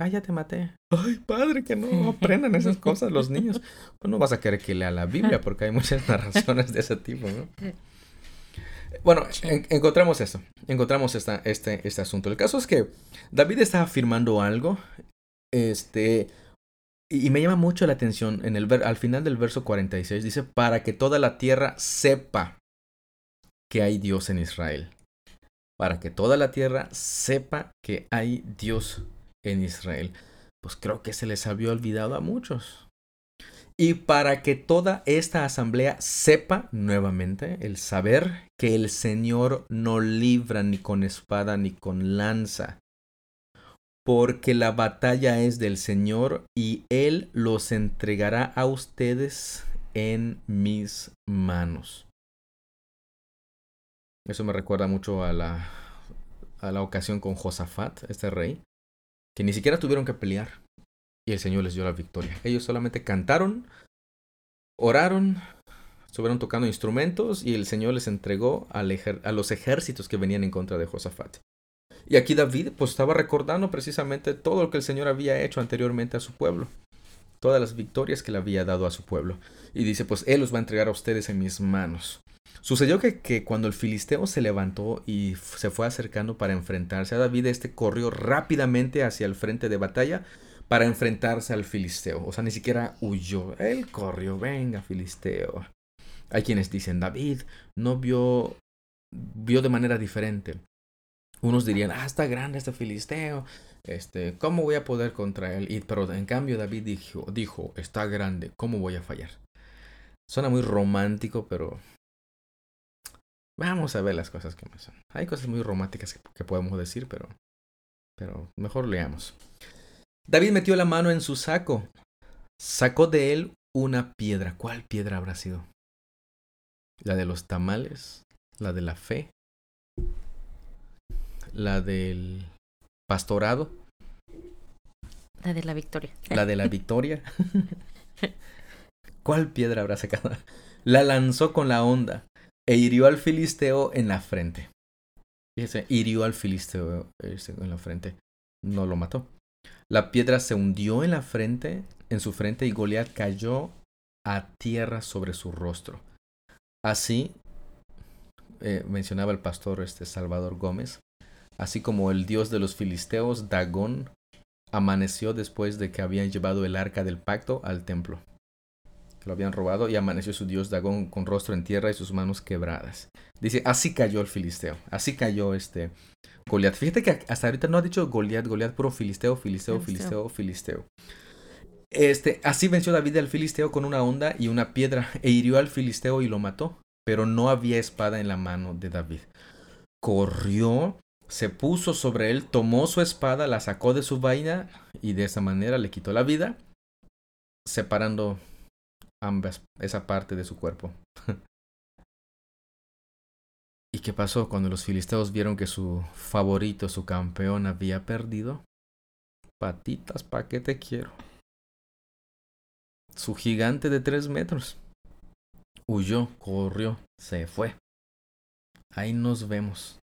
Ah, ya te maté. Ay, padre, que no aprendan esas cosas los niños. Pues no vas a querer que lea la Biblia porque hay muchas narraciones de ese tipo, ¿no? Bueno, en- encontramos esto. Encontramos esta, este, este asunto. El caso es que David está afirmando algo. Este. Y, y me llama mucho la atención. En el ver- al final del verso 46 dice: Para que toda la tierra sepa que hay Dios en Israel. Para que toda la tierra sepa que hay Dios en Israel. Pues creo que se les había olvidado a muchos. Y para que toda esta asamblea sepa nuevamente el saber que el Señor no libra ni con espada ni con lanza. porque la batalla es del Señor y Él los entregará a ustedes en mis manos. Eso me recuerda mucho a la, a la ocasión con Josafat, este rey, que ni siquiera tuvieron que pelear y el Señor les dio la victoria. Ellos solamente cantaron, oraron, estuvieron tocando instrumentos y el Señor les entregó a los ejércitos que venían en contra de Josafat. Y aquí David pues estaba recordando precisamente todo lo que el Señor había hecho anteriormente a su pueblo, todas las victorias que le había dado a su pueblo. Y dice pues Él los va a entregar a ustedes en mis manos. Sucedió que, que cuando el filisteo se levantó y se fue acercando para enfrentarse a David, este corrió rápidamente hacia el frente de batalla para enfrentarse al filisteo. O sea, ni siquiera huyó. Él corrió, venga, filisteo. Hay quienes dicen, David no vio, vio de manera diferente. Unos dirían, ah, está grande este filisteo, este, ¿cómo voy a poder contra él? Pero en cambio David dijo, dijo, está grande, ¿cómo voy a fallar? Suena muy romántico, pero vamos a ver las cosas que me son. Hay cosas muy románticas que, que podemos decir, pero, pero mejor leamos. David metió la mano en su saco, sacó de él una piedra. ¿Cuál piedra habrá sido? ¿La de los tamales? ¿La de la fe? ¿La del pastorado? La de la victoria. ¿La de la victoria? ¿Cuál piedra habrá sacado? La lanzó con la onda e hirió al filisteo en la frente. Fíjese, hirió al filisteo este, en la frente. No lo mató. La piedra se hundió en la frente, en su frente, y Goliat cayó a tierra sobre su rostro. Así, eh, mencionaba el pastor este Salvador Gómez, así como el dios de los filisteos, Dagón, amaneció después de que habían llevado el arca del pacto al templo. Lo habían robado y amaneció su dios Dagón con rostro en tierra y sus manos quebradas. Dice, así cayó el filisteo, así cayó este Goliat. Fíjate que hasta ahorita no ha dicho Goliat, Goliat, puro filisteo, filisteo, filisteo, filisteo. Este, así venció David al filisteo con una onda y una piedra e hirió al filisteo y lo mató, pero no había espada en la mano de David. Corrió, se puso sobre él, tomó su espada, la sacó de su vaina y de esa manera le quitó la vida, separando ambas, esa parte de su cuerpo. ¿Y qué pasó cuando los filisteos vieron que su favorito, su campeón, había perdido? Patitas, ¿pa' qué te quiero? Su gigante de tres metros. Huyó, corrió, se fue. Ahí nos vemos.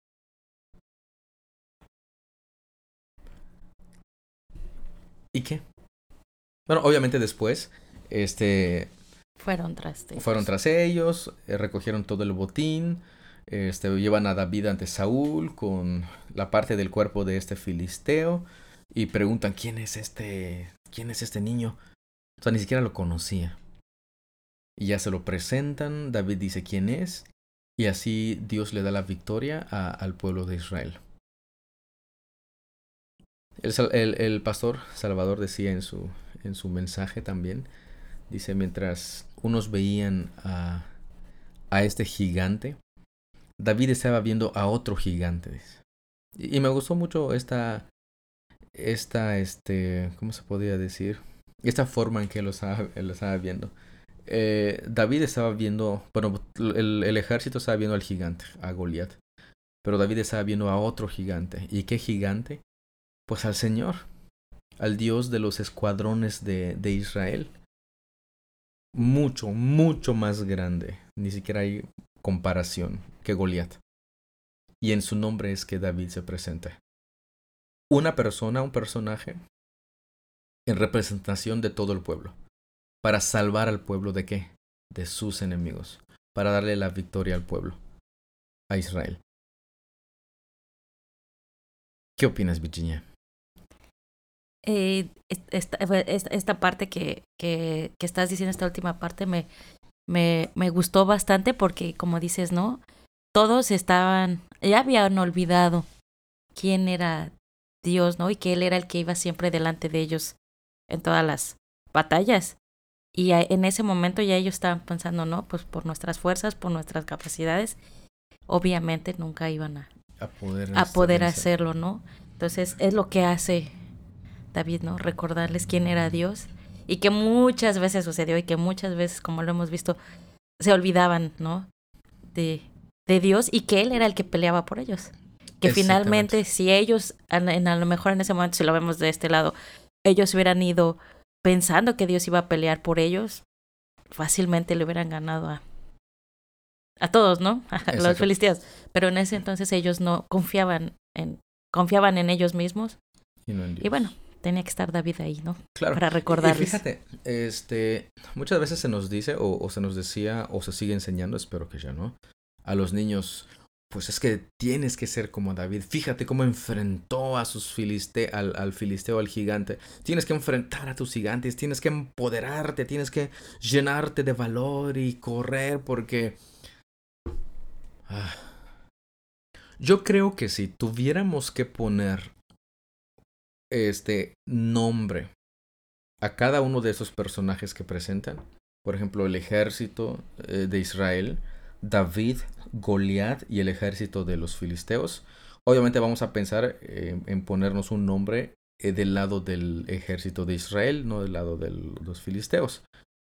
¿Y qué? Bueno, obviamente después, este, Fueron tras ellos. eh, recogieron todo el botín, este, llevan a David ante Saúl con la parte del cuerpo de este filisteo y preguntan quién es este, quién es este niño. O sea, ni siquiera lo conocía. Y ya se lo presentan, David dice quién es y así Dios le da la victoria al pueblo de Israel. El, el- el pastor Salvador decía en su, en su mensaje también, dice, mientras unos veían a, a este gigante, David estaba viendo a otro gigante. y me gustó mucho esta, esta, este, ¿cómo se podría decir? Esta forma en que lo estaba, lo estaba viendo. Eh, David estaba viendo, bueno, el, el ejército estaba viendo al gigante, a Goliat. Pero David estaba viendo a otro gigante. ¿Y qué gigante? Pues al Señor, al Dios de los escuadrones de, de Israel. Mucho, mucho más grande. Ni siquiera hay comparación que Goliat. Y en su nombre es que David se presenta. Una persona, un personaje, en representación de todo el pueblo. Para salvar al pueblo de qué? De sus enemigos. Para darle la victoria al pueblo. A Israel. ¿Qué opinas, Virginia? Eh, est- esta, esta, parte que, que, que estás diciendo, esta última parte, me, me, me gustó bastante porque, como dices, ¿no? Todos estaban, ya habían olvidado quién era Dios, ¿no? Y que Él era el que iba siempre delante de ellos en todas las batallas. Y en ese momento ya ellos estaban pensando, no, pues por nuestras fuerzas, por nuestras capacidades, obviamente nunca iban a, A poder, a poder hacerlo, ¿no? Entonces es lo que hace David, ¿no? Recordarles quién era Dios y que muchas veces sucedió y que muchas veces, como lo hemos visto, se olvidaban, ¿no? De, de Dios y que Él era el que peleaba por ellos. Que finalmente, si ellos, en, a lo mejor en ese momento, si lo vemos de este lado, ellos hubieran ido pensando que Dios iba a pelear por ellos, fácilmente le hubieran ganado a, a todos, ¿no? A los filisteos. Pero en ese entonces ellos no confiaban en, confiaban en ellos mismos. Y, no en Dios. Y bueno, tenía que estar David ahí, ¿no? Claro. Para Y recordarles. fíjate, este, muchas veces se nos dice, o, o se nos decía, o se sigue enseñando, espero que ya no, a los niños, pues es que tienes que ser como David. Fíjate cómo enfrentó a sus filiste al, al filisteo, al gigante. Tienes que enfrentar a tus gigantes, tienes que empoderarte, tienes que llenarte de valor y correr porque... Ah. Yo creo que si tuviéramos que poner este nombre a cada uno de esos personajes que presentan, por ejemplo, el ejército eh, de Israel, David, Goliat y el ejército de los filisteos, obviamente vamos a pensar eh, en ponernos un nombre eh, del lado del ejército de Israel, no del lado de los filisteos.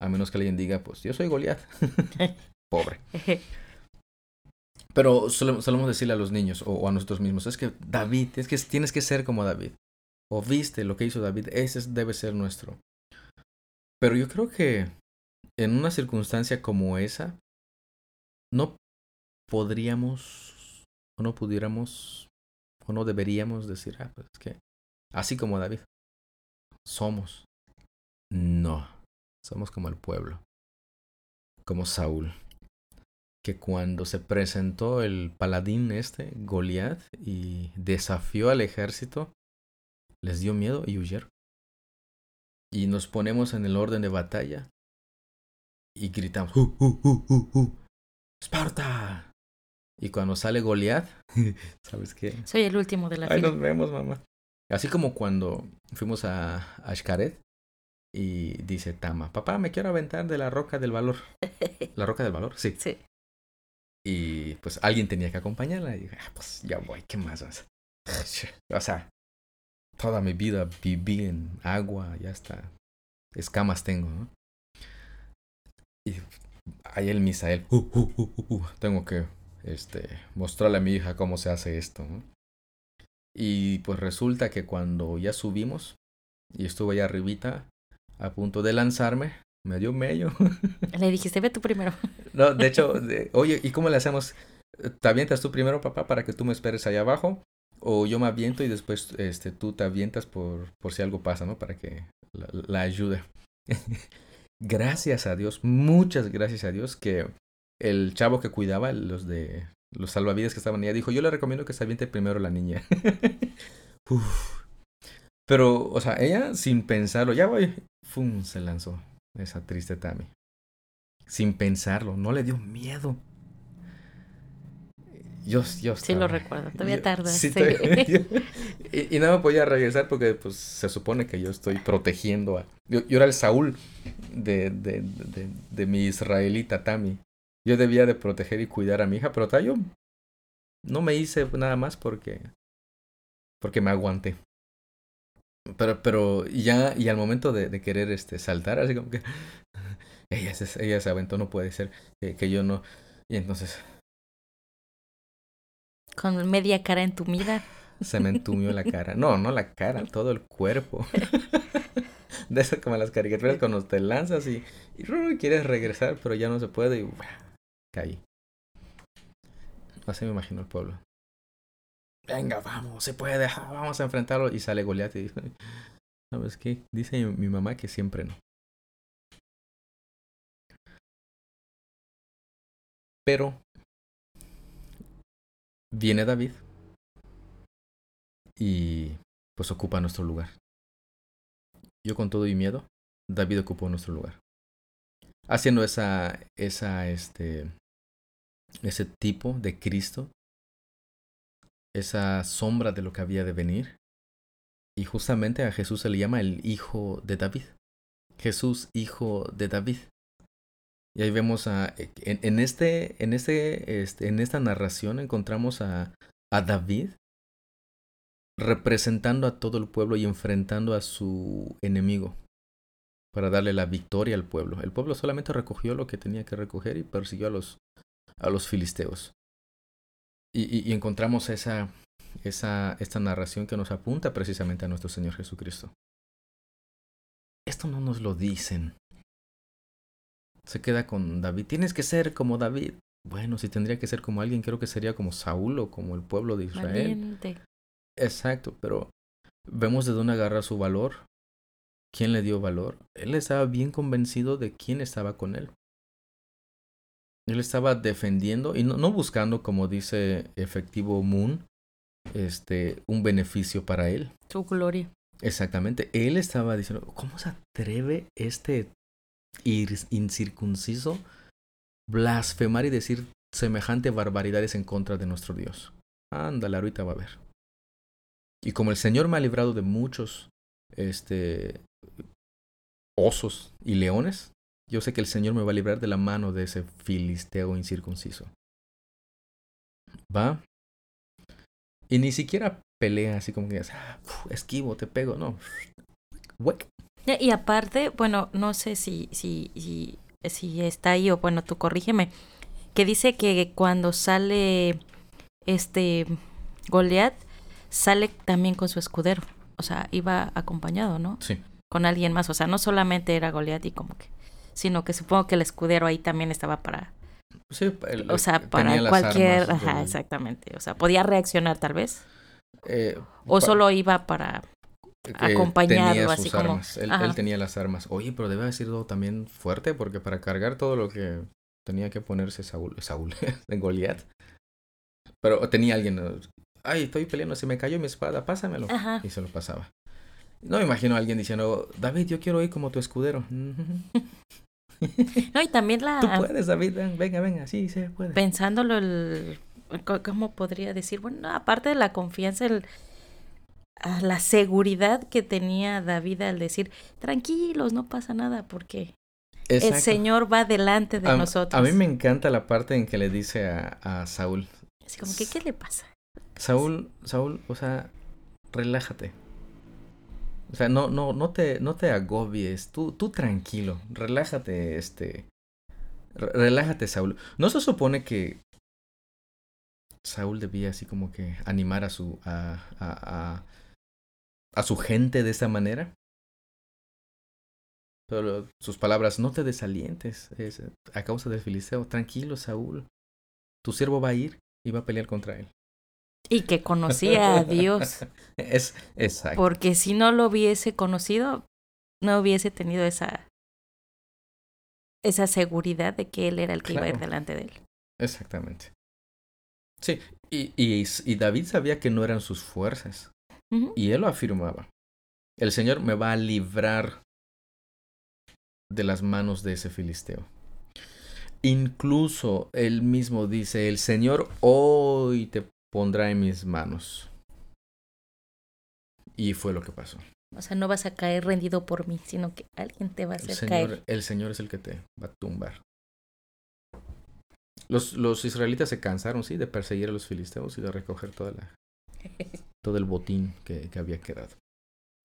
A menos que alguien diga, pues yo soy Goliat. Pobre. Pero solemos, decirle a los niños o, o a nosotros mismos, es que David, es que tienes que ser como David. O viste lo que hizo David, ese es- debe ser nuestro. Pero yo creo que en una circunstancia como esa, no podríamos, o no pudiéramos, o no deberíamos decir, ah, pues es que, así como David, somos. No, somos como el pueblo, como Saúl, que cuando se presentó el paladín este, Goliat, y desafió al ejército, les dio miedo y huyeron. Y nos ponemos en el orden de batalla y gritamos, ¡Uh, uh, uh! ¡Esparta! Y cuando sale Goliat, ¿sabes qué? Soy el último de la Ahí nos vemos, mamá. Así como cuando fuimos a Ashkaret y dice Tama, papá, me quiero aventar de la roca del valor. ¿La roca del valor? Sí. Sí. Y pues alguien tenía que acompañarla. Y dije, ah, pues ya voy, ¿qué más? vas? O sea, toda mi vida viví en agua, ya está. Escamas tengo, ¿no? Y ahí el Misael, "Uh, uh, uh, uh, uh, tengo que este, mostrarle a mi hija cómo se hace esto, ¿no? Y pues resulta que cuando ya subimos y estuve allá arribita a punto de lanzarme, me dio mello. Le dijiste, ve tú primero. No, de hecho, de- oye, ¿y cómo le hacemos? ¿Te avientas tú primero, papá, para que tú me esperes allá abajo? O yo me aviento y después este, tú te avientas por, por si algo pasa, ¿no? Para que la, ayude. gracias a Dios, muchas gracias a Dios que el chavo que cuidaba, los de los salvavidas que estaban allá, dijo, yo le recomiendo que se aviente primero la niña. Pero, o sea, ella sin pensarlo, ya voy, ¡fum! se lanzó esa triste Tammy sin pensarlo, no le dio miedo. Yo, yo Sí lo recuerdo, todavía yo- tarda, sí, sí. todavía- yo- y, y no me podía regresar porque pues se supone que yo estoy protegiendo a... Yo, yo era el Saúl de, de, de, de mi israelita Tami. Yo debía de proteger y cuidar a mi hija, pero todavía yo no me hice nada más porque... Porque me aguanté. Pero, pero ya, y al momento de, de querer este, saltar, así como que... Ella se, ella se aventó, no puede ser que, que yo no. Y entonces Con media cara entumida. se me entumió la cara. No, no la cara, todo el cuerpo. De eso como las caricaturas cuando te lanzas y, quieres regresar, pero ya no se puede y caí. Así me imagino el pueblo. Venga, vamos, se puede, vamos a enfrentarlo. Y sale Goliat y dice, ¿sabes qué? Dice mi mamá que siempre no. Pero viene David y pues ocupa nuestro lugar. Yo con todo y miedo, David ocupó nuestro lugar. Haciendo esa, esa, este, ese tipo de Cristo, esa sombra de lo que había de venir. Y justamente a Jesús se le llama el Hijo de David. Jesús, Hijo de David. Y ahí vemos a, en, en este, en este, este, en esta narración encontramos a, a David representando a todo el pueblo y enfrentando a su enemigo para darle la victoria al pueblo. El pueblo solamente recogió lo que tenía que recoger y persiguió a los, a los filisteos. Y, y, y encontramos esa, esa, esta narración que nos apunta precisamente a nuestro Señor Jesucristo. Esto no nos lo dicen. Se queda con David. Tienes que ser como David. Bueno, si tendría que ser como alguien, creo que sería como Saúl o como el pueblo de Israel. Valiente. Exacto, pero vemos de dónde agarra su valor. ¿Quién le dio valor? Él estaba bien convencido de quién estaba con él. Él estaba defendiendo y no, no buscando, como dice efectivo Moon, este, un beneficio para él. Su gloria. Exactamente. Él estaba diciendo, ¿cómo se atreve este incircunciso blasfemar y decir semejante barbaridades en contra de nuestro Dios? Ándale, ahorita va a ver. Y como el Señor me ha librado de muchos este osos y leones, yo sé que el Señor me va a librar de la mano de ese filisteo incircunciso. ¿Va? Y ni siquiera pelea así como que digas, "Ah, esquivo, te pego, no. Huec. Y aparte, bueno, no sé si, si, si, si está ahí o bueno, tú corrígeme, que dice que cuando sale este Goliat, sale también con su escudero. O sea, iba acompañado, ¿no? Sí. Con alguien más. O sea, no solamente era Goliat y como que, sino que supongo que el escudero ahí también estaba para, Sí, el- o sea, para cualquier, ajá, exactamente. O sea, podía reaccionar tal vez. eh, O solo iba para, tenía así sus como- armas. Él, él tenía las armas. Oye, pero debe haber sido también fuerte porque para cargar todo lo que tenía que ponerse Saúl, Saúl en Goliat. Pero tenía alguien, ay, estoy peleando, se me cayó mi espada, pásamelo. ajá. Y se lo pasaba. No me imagino a alguien diciendo, David, yo quiero ir como tu escudero. No, y también Tú la, puedes, David, ven, venga, venga, sí, se puede. pensándolo el cómo podría decir bueno aparte de la confianza el a la seguridad que tenía David al decir tranquilos no pasa nada porque el. Señor va delante de a, nosotros a mí me encanta la parte en que le dice a, a Saúl, así como que qué le pasa Saúl, Saúl, o sea, relájate. O sea, no, no, no te, no te agobies, tú, tú tranquilo, relájate, este, re- relájate, Saúl. ¿No se supone que Saúl debía así como que animar a su, a, a, a, a su gente de esa manera? Pero sus palabras, no te desalientes, es a causa del filisteo, tranquilo, Saúl. Tu siervo va a ir y va a pelear contra él. y que conocía a Dios Es exacto. porque si no lo hubiese conocido no hubiese tenido esa esa seguridad de que él era el que iba a ir delante de él Exactamente. Sí, y, y, y David sabía que no eran sus fuerzas. Y él lo afirmaba. El Señor me va a librar de las manos de ese filisteo. Incluso él mismo dice, el Señor hoy te pondrá en mis manos. Y fue lo que pasó. o sea no vas a caer rendido por mí sino que alguien te va a El hacer Señor, caer el Señor es el que te va a tumbar. Los, los israelitas se cansaron, sí, de perseguir a los filisteos y de recoger toda la, todo el botín que, que había quedado.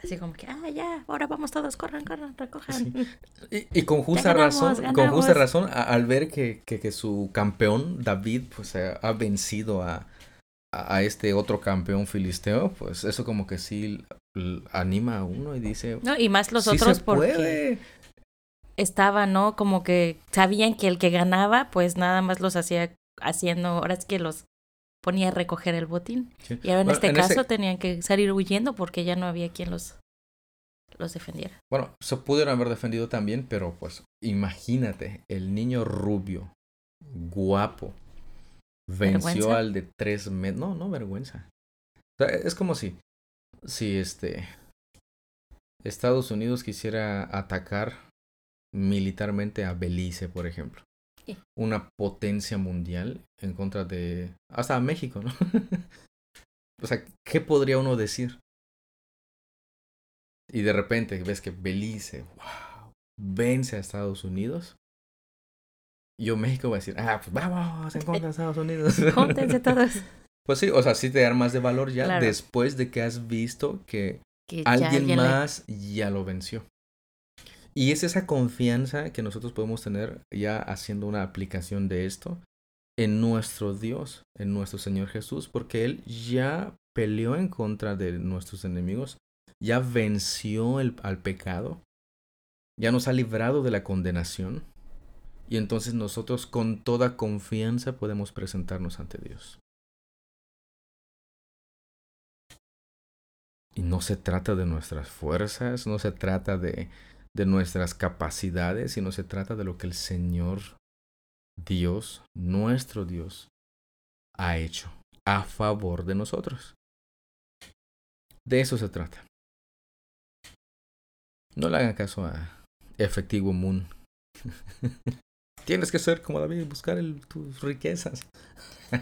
Así como que, ah, ya, ahora vamos todos, corran, corran, recojan. Sí. Y, y con justa ganamos, razón, con justa razón, a- al ver que, que, que su campeón, David, pues ha, ha vencido a, a, a este otro campeón filisteo, pues eso como que sí anima a uno y dice, No, y más los "Sí otros se porque puede". estaban, ¿no? Como que sabían que el que ganaba, pues nada más los hacía haciendo, ahora es que los ponía a recoger el botín. Sí. Y ahora en Bueno, este en caso ese- tenían que salir huyendo porque ya no había quien los, los defendiera. Bueno, se pudieron haber defendido también, pero pues imagínate, el niño rubio, guapo, venció ¿Vergüenza? al de tres metros. No, no, vergüenza. O sea, es como si, si este, Estados Unidos quisiera atacar militarmente a Belice, por ejemplo. Una potencia mundial en contra de... hasta México, ¿no? o sea, ¿qué podría uno decir? Y de repente ves que Belice, wow, vence a Estados Unidos. Yo México va a decir, ah, pues vamos en contra de Estados Unidos. Júntense todos. Pues sí, o sea, sí te dan más de valor ya Claro. después de que has visto que Que ya alguien le- más ya lo venció. Y es esa confianza que nosotros podemos tener ya haciendo una aplicación de esto en nuestro Dios, en nuestro Señor Jesús, porque Él ya peleó en contra de nuestros enemigos, ya venció al pecado, ya nos ha librado de la condenación, y entonces nosotros con toda confianza podemos presentarnos ante Dios. Y no se trata de nuestras fuerzas, no se trata de, de nuestras capacidades, sino se trata de lo que el Señor Dios, nuestro Dios, ha hecho a favor de nosotros. De eso se trata. No le hagan caso a Efectivo Moon. Tienes que ser como David, buscar el- tus riquezas.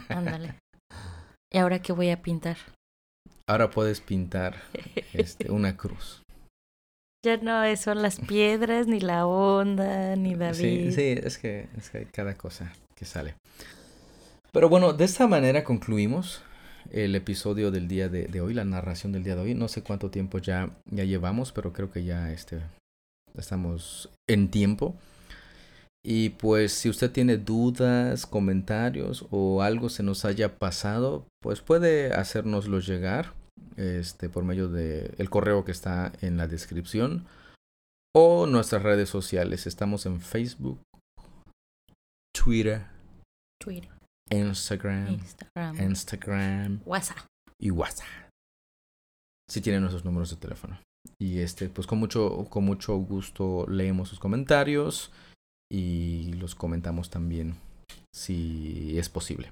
Ándale. ¿Y ahora qué voy a pintar? Ahora puedes pintar este, una cruz. Ya no son las piedras, ni la onda, ni Sí, David. sí, es que, es que hay cada cosa que sale. Pero bueno, de esta manera concluimos el episodio del día de, de hoy, la narración del día de hoy. No sé cuánto tiempo ya, ya llevamos, pero creo que ya este, estamos en tiempo. Y pues si usted tiene dudas, comentarios o algo se nos haya pasado, pues puede hacérnoslo llegar este, por medio de el correo que está en la descripción o nuestras redes sociales. Estamos en Facebook, Twitter, Twitter, Instagram, Instagram, Instagram WhatsApp. y WhatsApp. Si tienen nuestros números de teléfono. Y este, pues con mucho, con mucho gusto leemos sus comentarios y los comentamos también si es posible.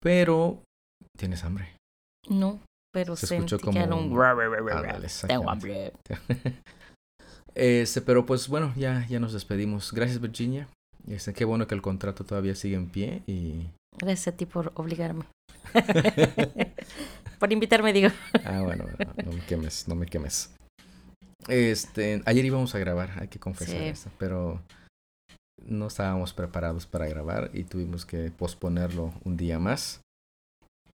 Pero tienes hambre. No, pero Se sentí escuchó que era como un... Tengo hambre. Este, pero pues bueno, ya, ya nos despedimos. Gracias, Virginia. Este, qué bueno que el contrato todavía sigue en pie y. Gracias a ti por obligarme. por invitarme, digo. Ah, bueno, bueno, no me quemes, no me quemes. Este, ayer íbamos a grabar, hay que confesar Sí. esto, pero no estábamos preparados para grabar y tuvimos que posponerlo un día más.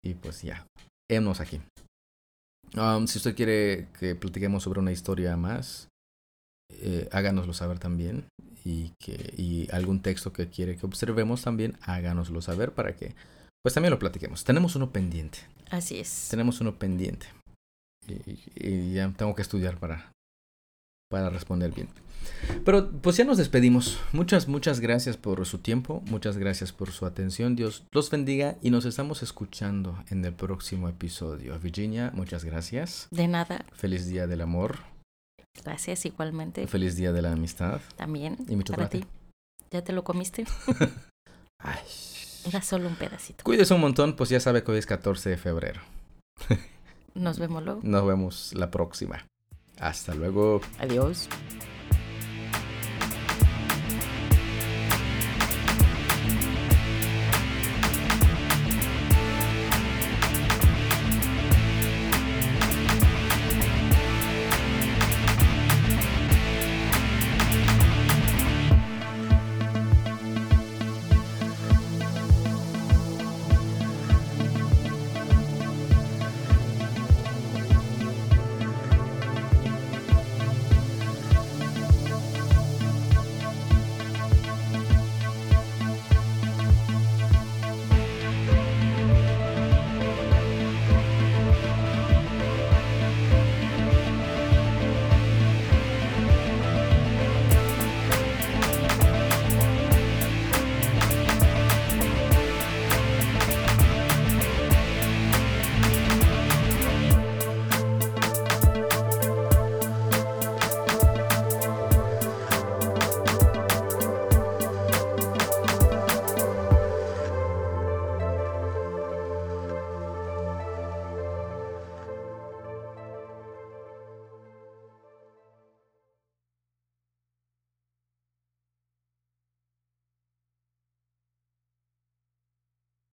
Y pues ya, hemos aquí. Um, si usted quiere que platiquemos sobre una historia más, eh, háganoslo saber también. Y, que, y algún texto que quiere que observemos también, háganoslo saber para que pues también lo platiquemos. Tenemos uno pendiente. Así es. Tenemos uno pendiente. Y, y ya tengo que estudiar para, para responder bien. Pero pues ya nos despedimos. Muchas, muchas gracias por su tiempo. Muchas gracias por su atención. Dios los bendiga y nos estamos escuchando en el próximo episodio. Virginia, muchas gracias. De nada. Feliz día del amor. Gracias igualmente. Feliz día de la amistad. También. Y mi para ti. ¿Ya te lo comiste? Ay. Era solo un pedacito. Cuídese un montón, pues ya sabe que hoy es 14 de febrero. Nos vemos luego. Nos vemos la próxima. Hasta luego. Adiós.